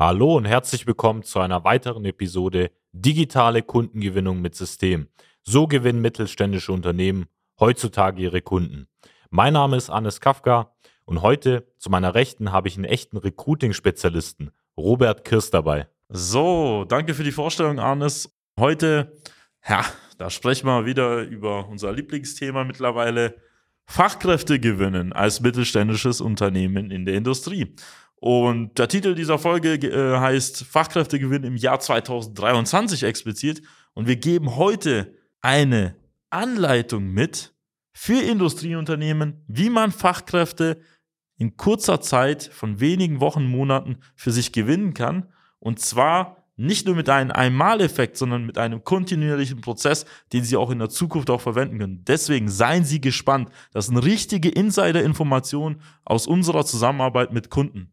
Hallo und herzlich willkommen zu einer weiteren Episode Digitale Kundengewinnung mit System. So gewinnen mittelständische Unternehmen heutzutage ihre Kunden. Mein Name ist Hannes Kafka und heute zu meiner Rechten habe ich einen echten Recruiting-Spezialisten, Robert Kirst dabei. So, danke für die Vorstellung, Arnes. Heute, ja, da sprechen wir wieder über unser Lieblingsthema mittlerweile, Fachkräfte gewinnen als mittelständisches Unternehmen in der Industrie. Und der Titel dieser Folge äh, heißt Fachkräftegewinn im Jahr 2023 explizit. Und wir geben heute eine Anleitung mit für Industrieunternehmen, wie man Fachkräfte in kurzer Zeit von wenigen Wochen, Monaten für sich gewinnen kann. Und zwar nicht nur mit einem Einmaleffekt, sondern mit einem kontinuierlichen Prozess, den Sie auch in der Zukunft auch verwenden können. Deswegen seien Sie gespannt. Das sind richtige Insider-Informationen aus unserer Zusammenarbeit mit Kunden.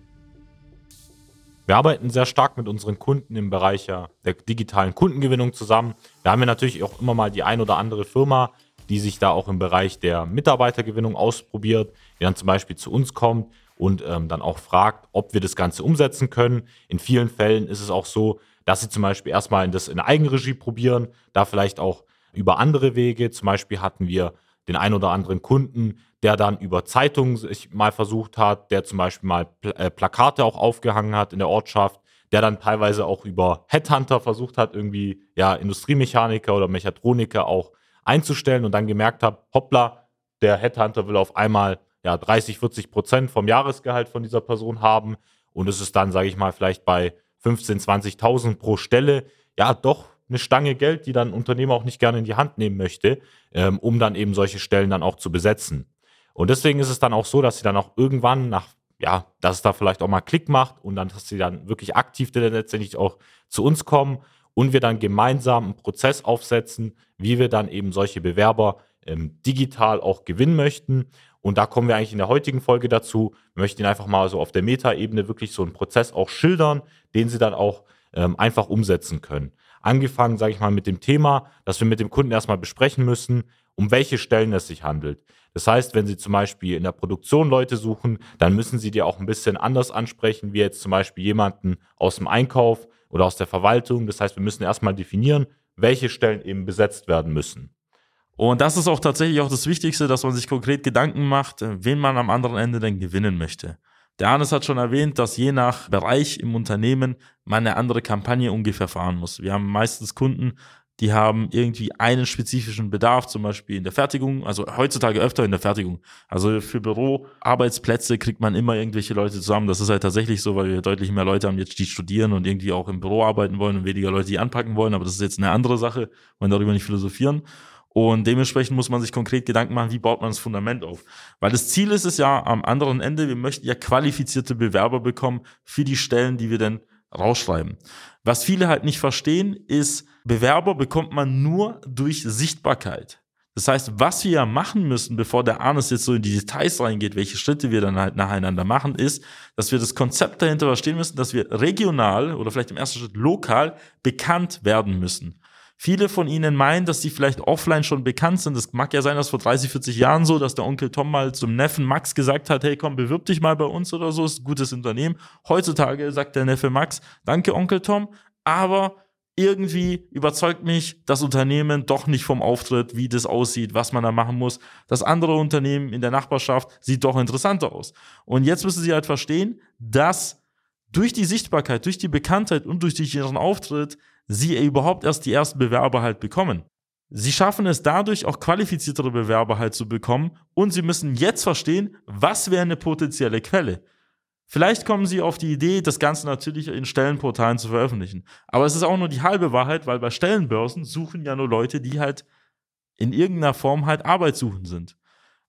Wir arbeiten sehr stark mit unseren Kunden im Bereich der digitalen Kundengewinnung zusammen. Da haben wir natürlich auch immer mal die ein oder andere Firma, die sich da auch im Bereich der Mitarbeitergewinnung ausprobiert, die dann zum Beispiel zu uns kommt und ähm, dann auch fragt, ob wir das Ganze umsetzen können. In vielen Fällen ist es auch so, dass sie zum Beispiel erstmal das in Eigenregie probieren, da vielleicht auch über andere Wege. Zum Beispiel hatten wir den ein oder anderen Kunden, der dann über Zeitungen sich mal versucht hat, der zum Beispiel mal Pl äh, Plakate auch aufgehangen hat in der Ortschaft, der dann teilweise auch über Headhunter versucht hat, irgendwie ja Industriemechaniker oder Mechatroniker auch einzustellen und dann gemerkt hat, hoppla, der Headhunter will auf einmal ja 30, 40 Prozent vom Jahresgehalt von dieser Person haben und es ist dann, sage ich mal, vielleicht bei 15, 20.000 pro Stelle, ja doch eine Stange Geld, die dann ein Unternehmer auch nicht gerne in die Hand nehmen möchte, ähm, um dann eben solche Stellen dann auch zu besetzen. Und deswegen ist es dann auch so, dass sie dann auch irgendwann nach, ja, dass es da vielleicht auch mal Klick macht und dann, dass sie dann wirklich aktiv dann letztendlich auch zu uns kommen und wir dann gemeinsam einen Prozess aufsetzen, wie wir dann eben solche Bewerber ähm, digital auch gewinnen möchten. Und da kommen wir eigentlich in der heutigen Folge dazu. Wir möchten einfach mal so auf der Metaebene wirklich so einen Prozess auch schildern, den sie dann auch ähm, einfach umsetzen können. Angefangen, sage ich mal, mit dem Thema, dass wir mit dem Kunden erstmal besprechen müssen, um welche Stellen es sich handelt. Das heißt, wenn Sie zum Beispiel in der Produktion Leute suchen, dann müssen Sie die auch ein bisschen anders ansprechen, wie jetzt zum Beispiel jemanden aus dem Einkauf oder aus der Verwaltung. Das heißt, wir müssen erstmal definieren, welche Stellen eben besetzt werden müssen. Und das ist auch tatsächlich auch das Wichtigste, dass man sich konkret Gedanken macht, wen man am anderen Ende denn gewinnen möchte. Der Hannes hat schon erwähnt, dass je nach Bereich im Unternehmen man eine andere Kampagne ungefähr fahren muss. Wir haben meistens Kunden, die haben irgendwie einen spezifischen Bedarf, zum Beispiel in der Fertigung, also heutzutage öfter in der Fertigung. Also für Büroarbeitsplätze kriegt man immer irgendwelche Leute zusammen. Das ist halt tatsächlich so, weil wir deutlich mehr Leute haben jetzt, die studieren und irgendwie auch im Büro arbeiten wollen und weniger Leute, die anpacken wollen. Aber das ist jetzt eine andere Sache, wollen darüber nicht philosophieren. Und dementsprechend muss man sich konkret Gedanken machen, wie baut man das Fundament auf. Weil das Ziel ist es ja am anderen Ende, wir möchten ja qualifizierte Bewerber bekommen für die Stellen, die wir denn rausschreiben. Was viele halt nicht verstehen, ist, Bewerber bekommt man nur durch Sichtbarkeit. Das heißt, was wir ja machen müssen, bevor der Arnes jetzt so in die Details reingeht, welche Schritte wir dann halt nacheinander machen, ist, dass wir das Konzept dahinter verstehen müssen, dass wir regional oder vielleicht im ersten Schritt lokal bekannt werden müssen. Viele von Ihnen meinen, dass sie vielleicht offline schon bekannt sind. Es mag ja sein, dass vor 30, 40 Jahren so, dass der Onkel Tom mal zum Neffen Max gesagt hat, hey komm, bewirb dich mal bei uns oder so, ist ein gutes Unternehmen. Heutzutage sagt der Neffe Max, danke Onkel Tom, aber irgendwie überzeugt mich das Unternehmen doch nicht vom Auftritt, wie das aussieht, was man da machen muss. Das andere Unternehmen in der Nachbarschaft sieht doch interessanter aus. Und jetzt müssen Sie halt verstehen, dass durch die Sichtbarkeit, durch die Bekanntheit und durch ihren Auftritt Sie überhaupt erst die ersten Bewerber halt bekommen. Sie schaffen es dadurch auch qualifiziertere Bewerber halt zu bekommen und Sie müssen jetzt verstehen, was wäre eine potenzielle Quelle. Vielleicht kommen Sie auf die Idee, das Ganze natürlich in Stellenportalen zu veröffentlichen. Aber es ist auch nur die halbe Wahrheit, weil bei Stellenbörsen suchen ja nur Leute, die halt in irgendeiner Form halt arbeitssuchend sind.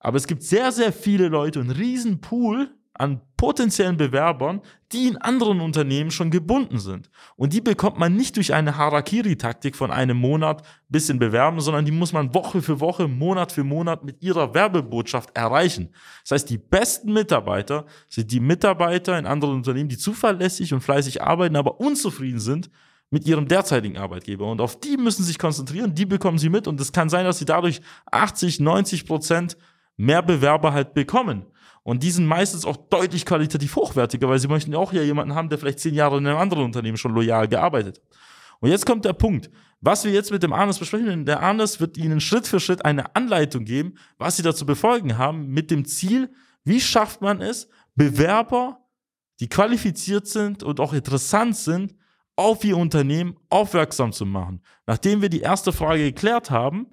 Aber es gibt sehr, sehr viele Leute, einen riesen Pool an potenziellen Bewerbern, die in anderen Unternehmen schon gebunden sind. Und die bekommt man nicht durch eine Harakiri-Taktik von einem Monat bisschen bewerben, sondern die muss man Woche für Woche, Monat für Monat mit ihrer Werbebotschaft erreichen. Das heißt, die besten Mitarbeiter sind die Mitarbeiter in anderen Unternehmen, die zuverlässig und fleißig arbeiten, aber unzufrieden sind mit ihrem derzeitigen Arbeitgeber. Und auf die müssen sie sich konzentrieren, die bekommen sie mit. Und es kann sein, dass sie dadurch 80, 90 Prozent mehr Bewerber halt bekommen. Und die sind meistens auch deutlich qualitativ hochwertiger, weil sie möchten ja auch ja jemanden haben, der vielleicht zehn Jahre in einem anderen Unternehmen schon loyal gearbeitet hat. Und jetzt kommt der Punkt. Was wir jetzt mit dem Arnes besprechen, der Arnes wird Ihnen Schritt für Schritt eine Anleitung geben, was Sie da zu befolgen haben, mit dem Ziel, wie schafft man es, Bewerber, die qualifiziert sind und auch interessant sind, auf Ihr Unternehmen aufmerksam zu machen. Nachdem wir die erste Frage geklärt haben,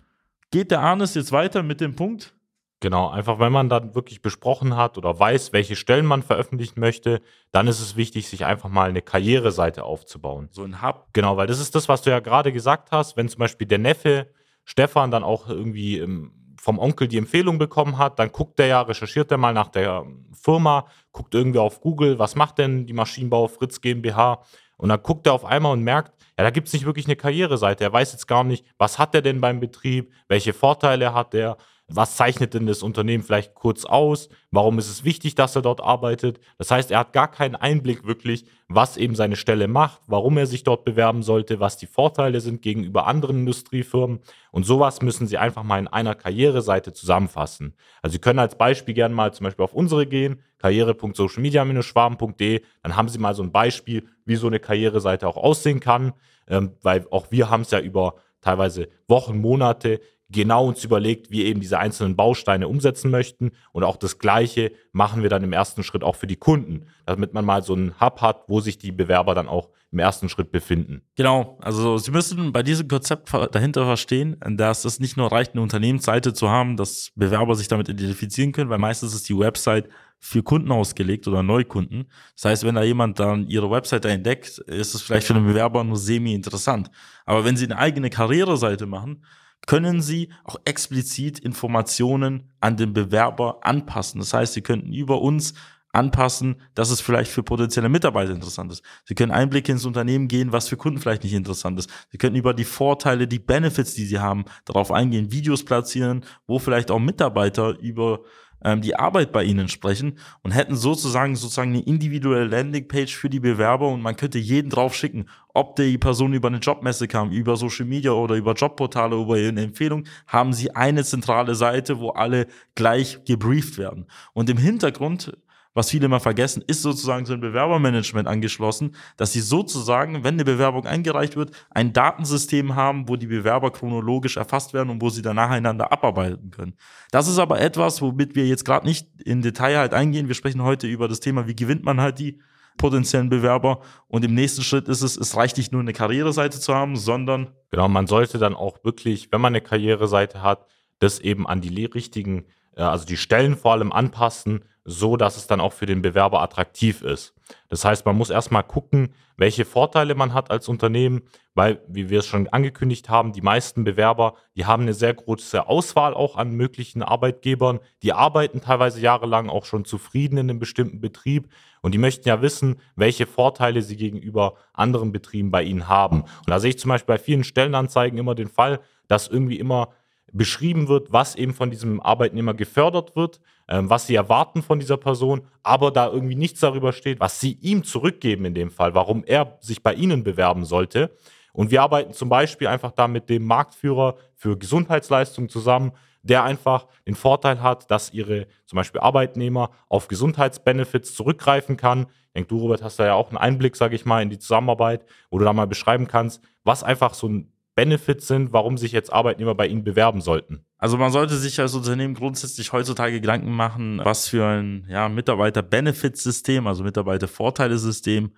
geht der Arnes jetzt weiter mit dem Punkt, Genau, einfach wenn man dann wirklich besprochen hat oder weiß, welche Stellen man veröffentlichen möchte, dann ist es wichtig, sich einfach mal eine Karriereseite aufzubauen. So ein Hub. Genau, weil das ist das, was du ja gerade gesagt hast, wenn zum Beispiel der Neffe Stefan dann auch irgendwie ähm, vom Onkel die Empfehlung bekommen hat, dann guckt der ja, recherchiert er mal nach der Firma, guckt irgendwie auf Google, was macht denn die Maschinenbau Fritz GmbH und dann guckt er auf einmal und merkt, ja, da gibt es nicht wirklich eine Karriereseite. Er weiß jetzt gar nicht, was hat er denn beim Betrieb, welche Vorteile hat er was zeichnet denn das Unternehmen vielleicht kurz aus? Warum ist es wichtig, dass er dort arbeitet? Das heißt, er hat gar keinen Einblick wirklich, was eben seine Stelle macht, warum er sich dort bewerben sollte, was die Vorteile sind gegenüber anderen Industriefirmen. Und sowas müssen Sie einfach mal in einer Karriereseite zusammenfassen. Also Sie können als Beispiel gerne mal zum Beispiel auf unsere gehen, karriere.socialmedia-schwaben.de. Dann haben Sie mal so ein Beispiel, wie so eine Karriereseite auch aussehen kann, ähm, weil auch wir haben es ja über teilweise Wochen, Monate genau uns überlegt, wie eben diese einzelnen Bausteine umsetzen möchten. Und auch das Gleiche machen wir dann im ersten Schritt auch für die Kunden, damit man mal so einen Hub hat, wo sich die Bewerber dann auch im ersten Schritt befinden. Genau, also Sie müssen bei diesem Konzept dahinter verstehen, dass es nicht nur reicht, eine Unternehmensseite zu haben, dass Bewerber sich damit identifizieren können, weil meistens ist die Website für Kunden ausgelegt oder Neukunden. Das heißt, wenn da jemand dann ihre Webseite entdeckt, ist es vielleicht für den Bewerber nur semi-interessant. Aber wenn Sie eine eigene Karriereseite machen, können Sie auch explizit Informationen an den Bewerber anpassen. Das heißt, Sie könnten über uns anpassen, dass es vielleicht für potenzielle Mitarbeiter interessant ist. Sie können Einblicke ins Unternehmen gehen, was für Kunden vielleicht nicht interessant ist. Sie können über die Vorteile, die Benefits, die sie haben, darauf eingehen, Videos platzieren, wo vielleicht auch Mitarbeiter über ähm, die Arbeit bei ihnen sprechen und hätten sozusagen sozusagen eine individuelle Landingpage für die Bewerber und man könnte jeden drauf schicken, ob die Person über eine Jobmesse kam, über Social Media oder über Jobportale, über eine Empfehlung, haben sie eine zentrale Seite, wo alle gleich gebrieft werden. Und im Hintergrund was viele mal vergessen, ist sozusagen so ein Bewerbermanagement angeschlossen, dass sie sozusagen, wenn eine Bewerbung eingereicht wird, ein Datensystem haben, wo die Bewerber chronologisch erfasst werden und wo sie dann nacheinander abarbeiten können. Das ist aber etwas, womit wir jetzt gerade nicht in Detail halt eingehen. Wir sprechen heute über das Thema, wie gewinnt man halt die potenziellen Bewerber. Und im nächsten Schritt ist es, es reicht nicht nur eine Karriereseite zu haben, sondern. Genau, man sollte dann auch wirklich, wenn man eine Karriereseite hat, das eben an die richtigen, äh, also die Stellen vor allem anpassen, so dass es dann auch für den Bewerber attraktiv ist. Das heißt, man muss erstmal gucken, welche Vorteile man hat als Unternehmen, weil, wie wir es schon angekündigt haben, die meisten Bewerber, die haben eine sehr große Auswahl auch an möglichen Arbeitgebern. Die arbeiten teilweise jahrelang auch schon zufrieden in einem bestimmten Betrieb und die möchten ja wissen, welche Vorteile sie gegenüber anderen Betrieben bei ihnen haben. Und da sehe ich zum Beispiel bei vielen Stellenanzeigen immer den Fall, dass irgendwie immer beschrieben wird, was eben von diesem Arbeitnehmer gefördert wird, ähm, was sie erwarten von dieser Person, aber da irgendwie nichts darüber steht, was sie ihm zurückgeben in dem Fall, warum er sich bei ihnen bewerben sollte. Und wir arbeiten zum Beispiel einfach da mit dem Marktführer für Gesundheitsleistungen zusammen, der einfach den Vorteil hat, dass ihre zum Beispiel Arbeitnehmer auf Gesundheitsbenefits zurückgreifen kann. Ich denke, du, Robert, hast da ja auch einen Einblick, sage ich mal, in die Zusammenarbeit, wo du da mal beschreiben kannst, was einfach so ein Benefits sind, warum sich jetzt Arbeitnehmer bei Ihnen bewerben sollten? Also man sollte sich als Unternehmen grundsätzlich heutzutage Gedanken machen, was für ein ja, Mitarbeiter-Benefits-System, also Mitarbeiter-Vorteile-System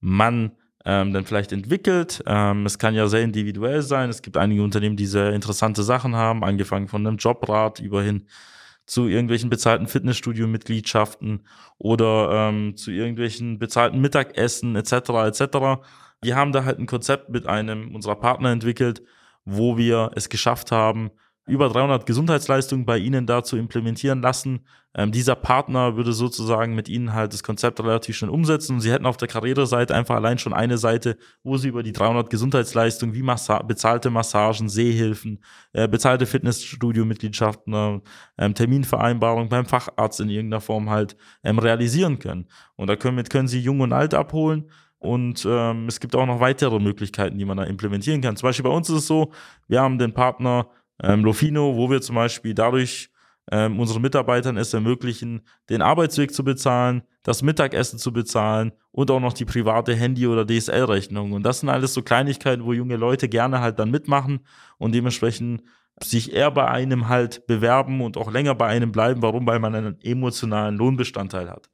man ähm, dann vielleicht entwickelt. Ähm, es kann ja sehr individuell sein. Es gibt einige Unternehmen, die sehr interessante Sachen haben, angefangen von einem Jobrat über hin zu irgendwelchen bezahlten Fitnessstudio-Mitgliedschaften oder ähm, zu irgendwelchen bezahlten Mittagessen etc. etc. Wir haben da halt ein Konzept mit einem unserer Partner entwickelt, wo wir es geschafft haben, über 300 Gesundheitsleistungen bei Ihnen da zu implementieren lassen. Ähm, dieser Partner würde sozusagen mit Ihnen halt das Konzept relativ schnell umsetzen. Und Sie hätten auf der Karriereseite einfach allein schon eine Seite, wo Sie über die 300 Gesundheitsleistungen wie Massa bezahlte Massagen, Sehhilfen, äh, bezahlte Fitnessstudio-Mitgliedschaften, äh, Terminvereinbarung beim Facharzt in irgendeiner Form halt ähm, realisieren können. Und da können, können Sie Jung und Alt abholen und ähm, es gibt auch noch weitere Möglichkeiten, die man da implementieren kann. Zum Beispiel bei uns ist es so, wir haben den Partner ähm, Lofino, wo wir zum Beispiel dadurch ähm, unseren Mitarbeitern es ermöglichen, den Arbeitsweg zu bezahlen, das Mittagessen zu bezahlen und auch noch die private Handy- oder DSL-Rechnung. Und das sind alles so Kleinigkeiten, wo junge Leute gerne halt dann mitmachen und dementsprechend sich eher bei einem halt bewerben und auch länger bei einem bleiben. Warum? Weil man einen emotionalen Lohnbestandteil hat.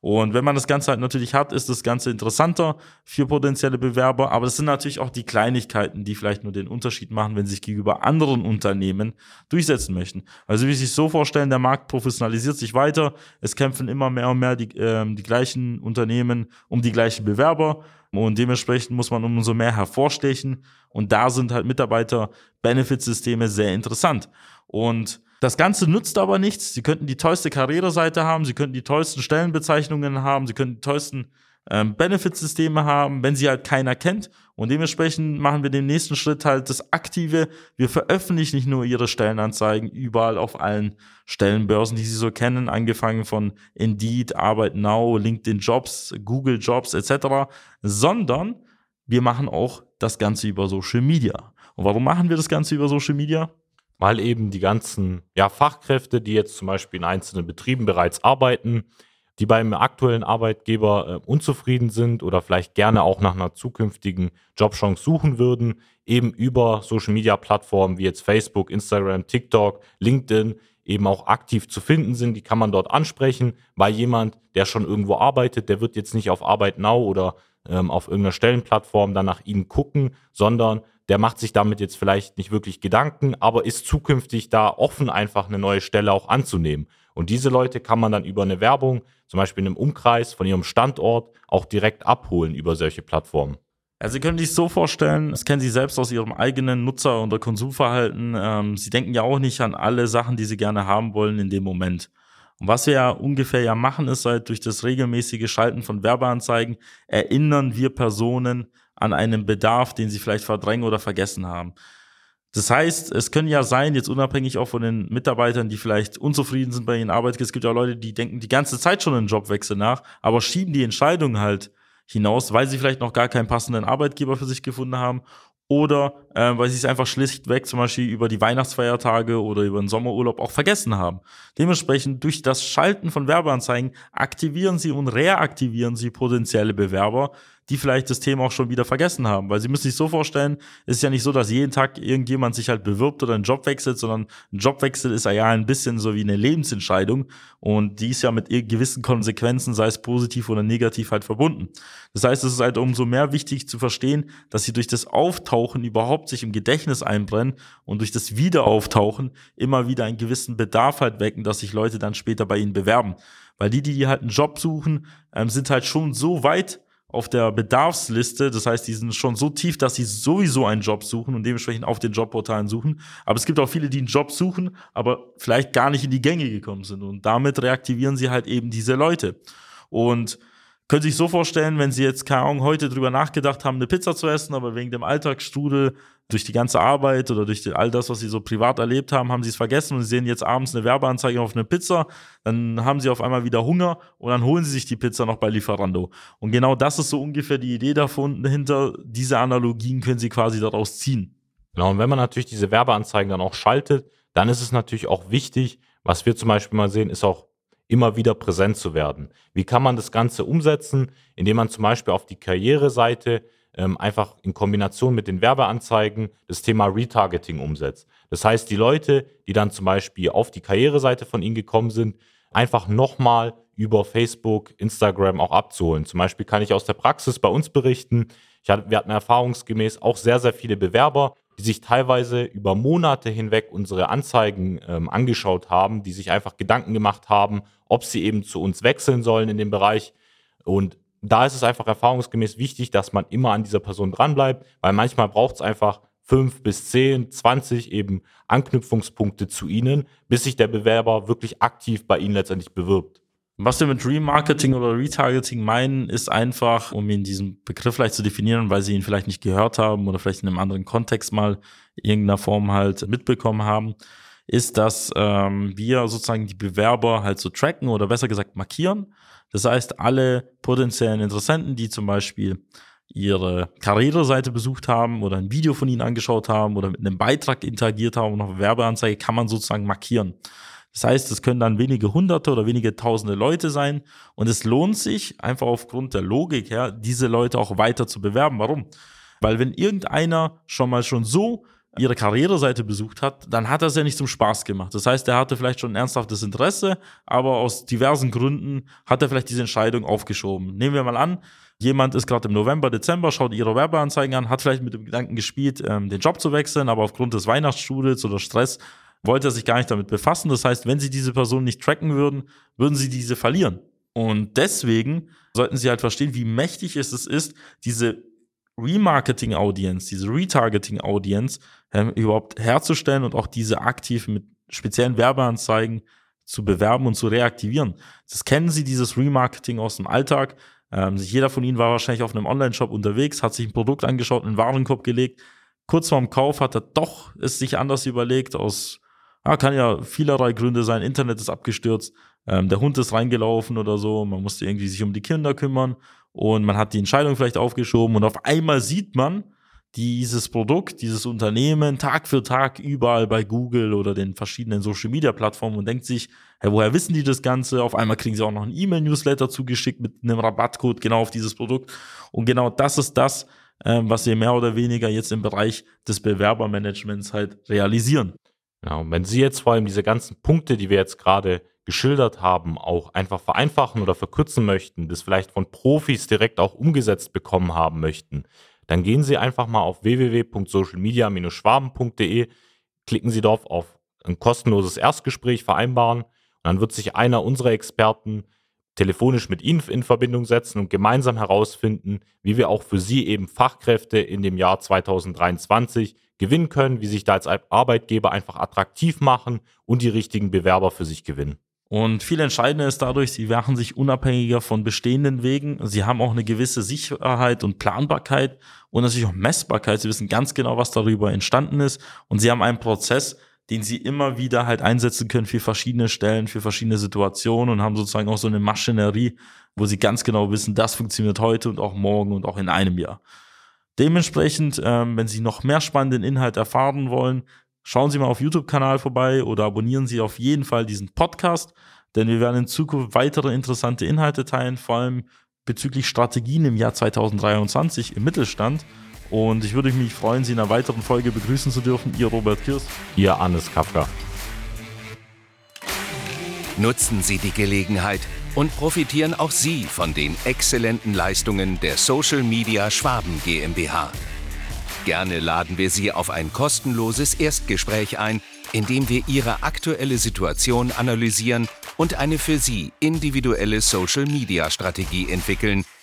Und wenn man das Ganze halt natürlich hat, ist das Ganze interessanter für potenzielle Bewerber. Aber es sind natürlich auch die Kleinigkeiten, die vielleicht nur den Unterschied machen, wenn sie sich gegenüber anderen Unternehmen durchsetzen möchten. Also wie Sie sich so vorstellen, der Markt professionalisiert sich weiter. Es kämpfen immer mehr und mehr die, äh, die gleichen Unternehmen um die gleichen Bewerber. Und dementsprechend muss man umso mehr hervorstechen. Und da sind halt Mitarbeiter-Benefit-Systeme sehr interessant. Und das Ganze nützt aber nichts. Sie könnten die tollste Karriereseite haben, sie könnten die tollsten Stellenbezeichnungen haben, sie könnten die tollsten ähm, Benefitsysteme haben, wenn sie halt keiner kennt. Und dementsprechend machen wir den nächsten Schritt halt das Aktive. Wir veröffentlichen nicht nur ihre Stellenanzeigen überall auf allen Stellenbörsen, die sie so kennen, angefangen von Indeed, Arbeit Now, LinkedIn Jobs, Google Jobs etc., sondern wir machen auch das Ganze über Social Media. Und warum machen wir das Ganze über Social Media? Weil eben die ganzen ja, Fachkräfte, die jetzt zum Beispiel in einzelnen Betrieben bereits arbeiten, die beim aktuellen Arbeitgeber äh, unzufrieden sind oder vielleicht gerne auch nach einer zukünftigen Jobchance suchen würden, eben über Social-Media-Plattformen wie jetzt Facebook, Instagram, TikTok, LinkedIn eben auch aktiv zu finden sind. Die kann man dort ansprechen, weil jemand, der schon irgendwo arbeitet, der wird jetzt nicht auf Arbeit Now oder ähm, auf irgendeiner Stellenplattform dann nach ihnen gucken, sondern der macht sich damit jetzt vielleicht nicht wirklich Gedanken, aber ist zukünftig da offen, einfach eine neue Stelle auch anzunehmen. Und diese Leute kann man dann über eine Werbung, zum Beispiel in einem Umkreis von ihrem Standort, auch direkt abholen über solche Plattformen. Also Sie können sich so vorstellen, das kennen Sie selbst aus Ihrem eigenen Nutzer- oder Konsumverhalten. Ähm, Sie denken ja auch nicht an alle Sachen, die Sie gerne haben wollen in dem Moment. Und was wir ja ungefähr ja machen, ist halt durch das regelmäßige Schalten von Werbeanzeigen erinnern wir Personen an einen Bedarf, den sie vielleicht verdrängen oder vergessen haben. Das heißt, es können ja sein, jetzt unabhängig auch von den Mitarbeitern, die vielleicht unzufrieden sind bei ihren Arbeitgebern, es gibt ja Leute, die denken die ganze Zeit schon einen Jobwechsel nach, aber schieben die Entscheidung halt hinaus, weil sie vielleicht noch gar keinen passenden Arbeitgeber für sich gefunden haben oder äh, weil sie es einfach schlichtweg zum Beispiel über die Weihnachtsfeiertage oder über den Sommerurlaub auch vergessen haben. Dementsprechend durch das Schalten von Werbeanzeigen aktivieren sie und reaktivieren sie potenzielle Bewerber, die vielleicht das Thema auch schon wieder vergessen haben. Weil sie müssen sich so vorstellen, es ist ja nicht so, dass jeden Tag irgendjemand sich halt bewirbt oder einen Job wechselt, sondern ein Jobwechsel ist ja ein bisschen so wie eine Lebensentscheidung und die ist ja mit gewissen Konsequenzen, sei es positiv oder negativ, halt verbunden. Das heißt, es ist halt umso mehr wichtig zu verstehen, dass sie durch das Auftauchen überhaupt sich im Gedächtnis einbrennen und durch das Wiederauftauchen immer wieder einen gewissen Bedarf halt wecken, dass sich Leute dann später bei ihnen bewerben. Weil die, die halt einen Job suchen, ähm, sind halt schon so weit auf der Bedarfsliste. Das heißt, die sind schon so tief, dass sie sowieso einen Job suchen und dementsprechend auf den Jobportalen suchen. Aber es gibt auch viele, die einen Job suchen, aber vielleicht gar nicht in die Gänge gekommen sind. Und damit reaktivieren sie halt eben diese Leute. Und können sich so vorstellen, wenn Sie jetzt, keine Ahnung, heute drüber nachgedacht haben, eine Pizza zu essen, aber wegen dem Alltagsstrudel, durch die ganze Arbeit oder durch all das, was Sie so privat erlebt haben, haben Sie es vergessen und Sie sehen jetzt abends eine Werbeanzeige auf eine Pizza, dann haben Sie auf einmal wieder Hunger und dann holen Sie sich die Pizza noch bei Lieferando. Und genau das ist so ungefähr die Idee davon, hinter diese Analogien können Sie quasi daraus ziehen. Genau, und wenn man natürlich diese Werbeanzeigen dann auch schaltet, dann ist es natürlich auch wichtig, was wir zum Beispiel mal sehen, ist auch immer wieder präsent zu werden. Wie kann man das Ganze umsetzen, indem man zum Beispiel auf die Karriereseite ähm, einfach in Kombination mit den Werbeanzeigen das Thema Retargeting umsetzt. Das heißt, die Leute, die dann zum Beispiel auf die Karriereseite von Ihnen gekommen sind, einfach nochmal über Facebook, Instagram auch abzuholen. Zum Beispiel kann ich aus der Praxis bei uns berichten. Hatte, wir hatten erfahrungsgemäß auch sehr, sehr viele Bewerber, die sich teilweise über Monate hinweg unsere Anzeigen ähm, angeschaut haben, die sich einfach Gedanken gemacht haben, ob sie eben zu uns wechseln sollen in dem Bereich. Und da ist es einfach erfahrungsgemäß wichtig, dass man immer an dieser Person dranbleibt, weil manchmal braucht es einfach fünf bis zehn, zwanzig eben Anknüpfungspunkte zu Ihnen, bis sich der Bewerber wirklich aktiv bei Ihnen letztendlich bewirbt. Was wir mit Remarketing oder Retargeting meinen, ist einfach, um Ihnen diesen Begriff vielleicht zu definieren, weil Sie ihn vielleicht nicht gehört haben oder vielleicht in einem anderen Kontext mal in irgendeiner Form halt mitbekommen haben, ist, dass ähm, wir sozusagen die Bewerber halt so tracken oder besser gesagt markieren. Das heißt, alle potenziellen Interessenten, die zum Beispiel ihre Karriereseite besucht haben oder ein Video von ihnen angeschaut haben oder mit einem Beitrag interagiert haben und auf Werbeanzeige, kann man sozusagen markieren. Das heißt, es können dann wenige hunderte oder wenige tausende Leute sein und es lohnt sich einfach aufgrund der Logik her, diese Leute auch weiter zu bewerben. Warum? Weil wenn irgendeiner schon mal schon so ihre Karriereseite besucht hat, dann hat er es ja nicht zum Spaß gemacht. Das heißt, er hatte vielleicht schon ein ernsthaftes Interesse, aber aus diversen Gründen hat er vielleicht diese Entscheidung aufgeschoben. Nehmen wir mal an, jemand ist gerade im November, Dezember, schaut ihre Werbeanzeigen an, hat vielleicht mit dem Gedanken gespielt, ähm, den Job zu wechseln, aber aufgrund des Weihnachtsstudels oder Stress wollte er sich gar nicht damit befassen. Das heißt, wenn Sie diese Person nicht tracken würden, würden Sie diese verlieren. Und deswegen sollten Sie halt verstehen, wie mächtig es ist, diese Remarketing-Audience, diese Retargeting-Audience ähm, überhaupt herzustellen und auch diese aktiv mit speziellen Werbeanzeigen zu bewerben und zu reaktivieren. Das kennen Sie, dieses Remarketing aus dem Alltag. Ähm, jeder von Ihnen war wahrscheinlich auf einem Online-Shop unterwegs, hat sich ein Produkt angeschaut, einen Warenkorb gelegt. Kurz vorm Kauf hat er doch es sich anders überlegt aus ja, kann ja vielerlei Gründe sein. Internet ist abgestürzt, ähm, der Hund ist reingelaufen oder so. Man musste irgendwie sich um die Kinder kümmern und man hat die Entscheidung vielleicht aufgeschoben und auf einmal sieht man dieses Produkt, dieses Unternehmen Tag für Tag überall bei Google oder den verschiedenen Social Media Plattformen und denkt sich, hey, woher wissen die das Ganze? Auf einmal kriegen sie auch noch einen E-Mail-Newsletter zugeschickt mit einem Rabattcode genau auf dieses Produkt. Und genau das ist das, ähm, was wir mehr oder weniger jetzt im Bereich des Bewerbermanagements halt realisieren. Ja, und wenn Sie jetzt vor allem diese ganzen Punkte, die wir jetzt gerade geschildert haben, auch einfach vereinfachen oder verkürzen möchten, das vielleicht von Profis direkt auch umgesetzt bekommen haben möchten, dann gehen Sie einfach mal auf www.socialmedia-schwaben.de, klicken Sie dort auf ein kostenloses Erstgespräch vereinbaren und dann wird sich einer unserer Experten telefonisch mit Ihnen in Verbindung setzen und gemeinsam herausfinden, wie wir auch für Sie eben Fachkräfte in dem Jahr 2023 gewinnen können, wie sich da als Arbeitgeber einfach attraktiv machen und die richtigen Bewerber für sich gewinnen. Und viel entscheidender ist dadurch, sie machen sich unabhängiger von bestehenden Wegen. Sie haben auch eine gewisse Sicherheit und Planbarkeit und natürlich auch Messbarkeit. Sie wissen ganz genau, was darüber entstanden ist. Und sie haben einen Prozess, den sie immer wieder halt einsetzen können für verschiedene Stellen, für verschiedene Situationen und haben sozusagen auch so eine Maschinerie, wo sie ganz genau wissen, das funktioniert heute und auch morgen und auch in einem Jahr. Dementsprechend, ähm, wenn Sie noch mehr spannenden Inhalt erfahren wollen, schauen Sie mal auf YouTube-Kanal vorbei oder abonnieren Sie auf jeden Fall diesen Podcast, denn wir werden in Zukunft weitere interessante Inhalte teilen, vor allem bezüglich Strategien im Jahr 2023 im Mittelstand. Und ich würde mich freuen, Sie in einer weiteren Folge begrüßen zu dürfen. Ihr Robert Kirst. Ihr Hannes Kafka. Nutzen Sie die Gelegenheit und profitieren auch Sie von den exzellenten Leistungen der Social Media Schwaben GmbH. Gerne laden wir Sie auf ein kostenloses Erstgespräch ein, in dem wir Ihre aktuelle Situation analysieren und eine für Sie individuelle Social Media Strategie entwickeln,